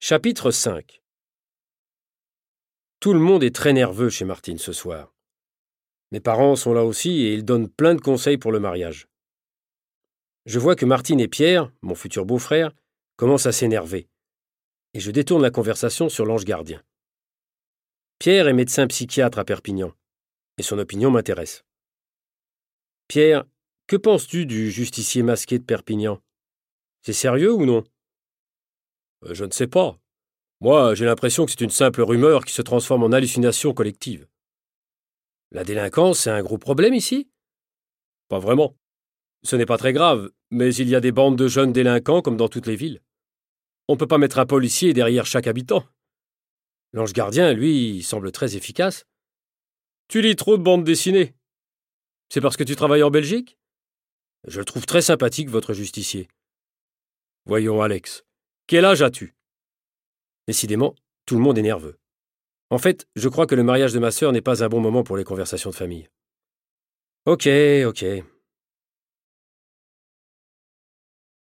Chapitre 5 Tout le monde est très nerveux chez Martine ce soir. Mes parents sont là aussi et ils donnent plein de conseils pour le mariage. Je vois que Martine et Pierre, mon futur beau-frère, commencent à s'énerver. Et je détourne la conversation sur l'ange gardien. Pierre est médecin psychiatre à Perpignan, et son opinion m'intéresse. Pierre, que penses-tu du justicier masqué de Perpignan? C'est sérieux ou non? Je ne sais pas. Moi, j'ai l'impression que c'est une simple rumeur qui se transforme en hallucination collective. La délinquance, c'est un gros problème ici? Pas vraiment. Ce n'est pas très grave, mais il y a des bandes de jeunes délinquants comme dans toutes les villes. On ne peut pas mettre un policier derrière chaque habitant. L'ange gardien, lui, semble très efficace. Tu lis trop de bandes dessinées. C'est parce que tu travailles en Belgique? Je le trouve très sympathique, votre justicier. Voyons, Alex. Quel âge as-tu? Décidément, tout le monde est nerveux. En fait, je crois que le mariage de ma sœur n'est pas un bon moment pour les conversations de famille. Ok, ok.